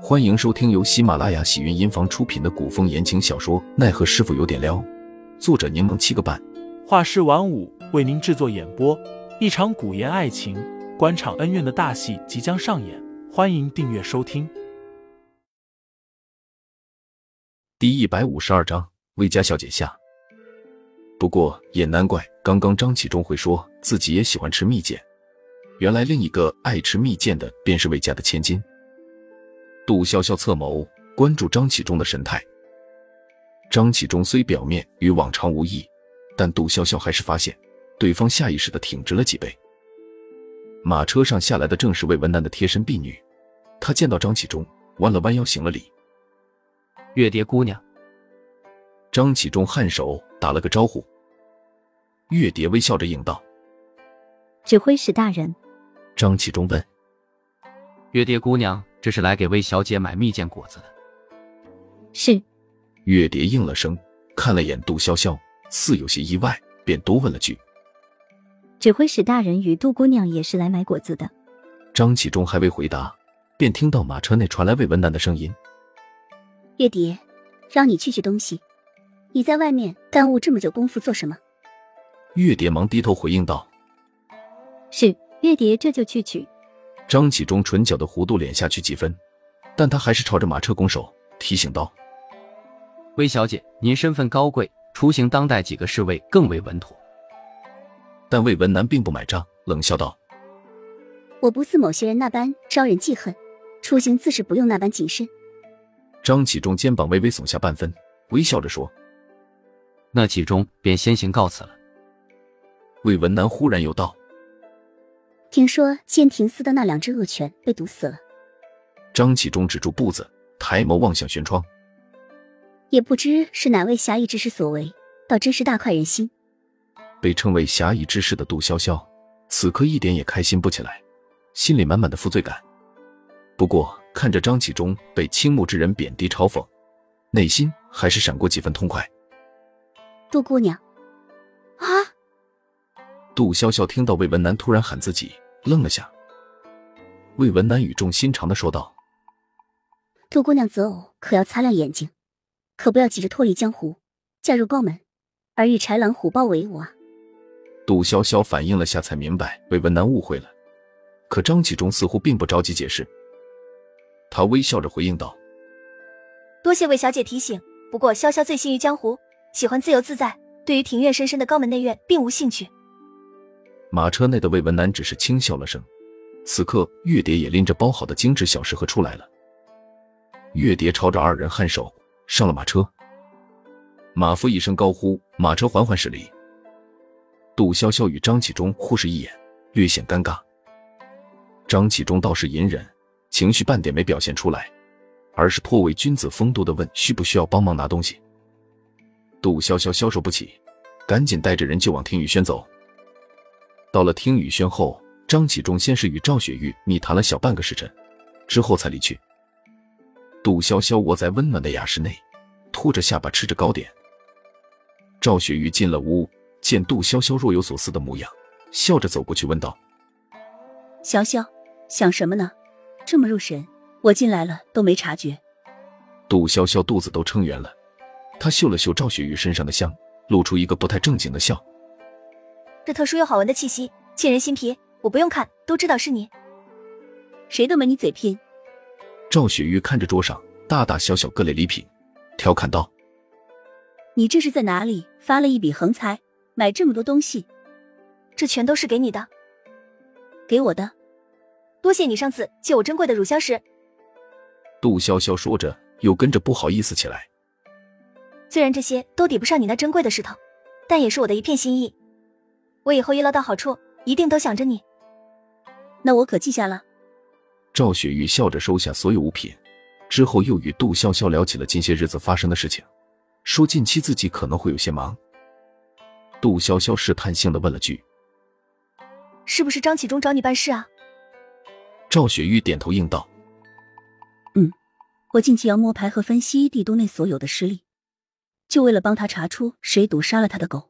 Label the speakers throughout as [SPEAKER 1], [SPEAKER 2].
[SPEAKER 1] 欢迎收听由喜马拉雅喜云音房出品的古风言情小说《奈何师傅有点撩》，作者柠檬七个半，
[SPEAKER 2] 画师晚舞为您制作演播。一场古言爱情、官场恩怨的大戏即将上演，欢迎订阅收听。
[SPEAKER 1] 第一百五十二章，魏家小姐下。不过也难怪，刚刚张启忠会说自己也喜欢吃蜜饯，原来另一个爱吃蜜饯的便是魏家的千金。杜潇潇侧眸关注张启忠的神态。张启忠虽表面与往常无异，但杜潇潇还是发现对方下意识的挺直了几背。马车上下来的正是魏文南的贴身婢女，她见到张启忠，弯了弯腰行了礼：“
[SPEAKER 3] 月蝶姑娘。”
[SPEAKER 1] 张启忠颔首打了个招呼。月蝶微笑着应道：“
[SPEAKER 4] 指挥使大人。”
[SPEAKER 1] 张启忠问：“
[SPEAKER 3] 月蝶姑娘。”这是来给魏小姐买蜜饯果子的。
[SPEAKER 4] 是，
[SPEAKER 1] 月蝶应了声，看了眼杜潇潇，似有些意外，便多问了句：“
[SPEAKER 4] 指挥使大人与杜姑娘也是来买果子的。”
[SPEAKER 1] 张启忠还未回答，便听到马车内传来魏文南的声音：“
[SPEAKER 5] 月蝶，让你去取东西，你在外面耽误这么久功夫做什么？”
[SPEAKER 1] 月蝶忙低头回应道：“
[SPEAKER 4] 是，月蝶这就去取。”
[SPEAKER 1] 张启忠唇角的弧度敛下去几分，但他还是朝着马车拱手，提醒道：“
[SPEAKER 3] 魏小姐，您身份高贵，出行当代几个侍卫更为稳妥。”
[SPEAKER 1] 但魏文南并不买账，冷笑道：“
[SPEAKER 5] 我不似某些人那般招人记恨，出行自是不用那般谨慎。”
[SPEAKER 1] 张启忠肩膀微微耸下半分，微笑着说：“
[SPEAKER 3] 那启忠便先行告辞了。”
[SPEAKER 1] 魏文南忽然又道。
[SPEAKER 5] 听说监亭司的那两只恶犬被毒死了。
[SPEAKER 1] 张启忠止住步子，抬眸望向轩窗，
[SPEAKER 5] 也不知是哪位侠义之士所为，倒真是大快人心。
[SPEAKER 1] 被称为侠义之士的杜潇潇，此刻一点也开心不起来，心里满满的负罪感。不过看着张启忠被倾慕之人贬低嘲讽，内心还是闪过几分痛快。
[SPEAKER 5] 杜姑娘，啊！
[SPEAKER 1] 杜潇潇听到魏文南突然喊自己，愣了下。魏文南语重心长的说道：“
[SPEAKER 5] 杜姑娘择偶可要擦亮眼睛，可不要急着脱离江湖，嫁入高门，而与豺狼虎豹为伍啊！”
[SPEAKER 1] 杜潇潇反应了下，才明白魏文南误会了。可张启忠似乎并不着急解释，他微笑着回应道：“
[SPEAKER 6] 多谢魏小姐提醒，不过潇潇醉心于江湖，喜欢自由自在，对于庭院深深的高门内院并无兴趣。”
[SPEAKER 1] 马车内的魏文南只是轻笑了声。此刻，月蝶也拎着包好的精致小食盒出来了。月蝶朝着二人颔首，上了马车。马夫一声高呼，马车缓缓驶离。杜潇潇与张启忠互视一眼，略显尴尬。张启忠倒是隐忍，情绪半点没表现出来，而是颇为君子风度的问：“需不需要帮忙拿东西？”杜潇潇消受不起，赶紧带着人就往听雨轩走。到了听雨轩后，张启忠先是与赵雪玉密谈了小半个时辰，之后才离去。杜潇潇窝在温暖的雅室内，托着下巴吃着糕点。赵雪玉进了屋，见杜潇潇若有所思的模样，笑着走过去问道：“
[SPEAKER 5] 潇潇，想什么呢？这么入神，我进来了都没察觉。”
[SPEAKER 1] 杜潇潇肚子都撑圆了，她嗅了嗅赵雪玉身上的香，露出一个不太正经的笑。
[SPEAKER 6] 这特殊又好闻的气息沁人心脾，我不用看都知道是你。
[SPEAKER 5] 谁的门你嘴贫？
[SPEAKER 1] 赵雪玉看着桌上大大小小各类礼品，调侃道：“
[SPEAKER 5] 你这是在哪里发了一笔横财，买这么多东西？
[SPEAKER 6] 这全都是给你的，
[SPEAKER 5] 给我的。
[SPEAKER 6] 多谢你上次借我珍贵的乳香石。”
[SPEAKER 1] 杜潇潇说着，又跟着不好意思起来。
[SPEAKER 6] 虽然这些都抵不上你那珍贵的石头，但也是我的一片心意。我以后一捞到好处，一定都想着你。
[SPEAKER 5] 那我可记下了。
[SPEAKER 1] 赵雪玉笑着收下所有物品，之后又与杜潇潇聊起了近些日子发生的事情，说近期自己可能会有些忙。杜潇潇试探性的问了句：“
[SPEAKER 6] 是不是张启忠找你办事啊？”
[SPEAKER 1] 赵雪玉点头应道：“
[SPEAKER 5] 嗯，我近期要摸排和分析帝都内所有的势力，就为了帮他查出谁毒杀了他的狗。”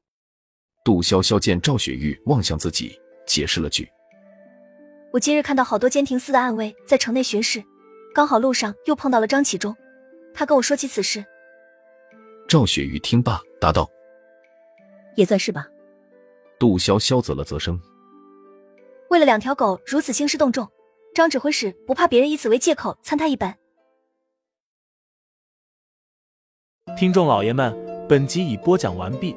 [SPEAKER 1] 杜潇潇见赵雪玉望向自己，解释了句：“
[SPEAKER 6] 我今日看到好多监亭司的暗卫在城内巡视，刚好路上又碰到了张启忠，他跟我说起此事。
[SPEAKER 1] 赵雪玉听罢答道：“
[SPEAKER 5] 也算是吧。”
[SPEAKER 1] 杜潇潇啧了啧声。
[SPEAKER 6] 为了两条狗如此兴师动众，张指挥使不怕别人以此为借口参他一本？
[SPEAKER 2] 听众老爷们，本集已播讲完毕，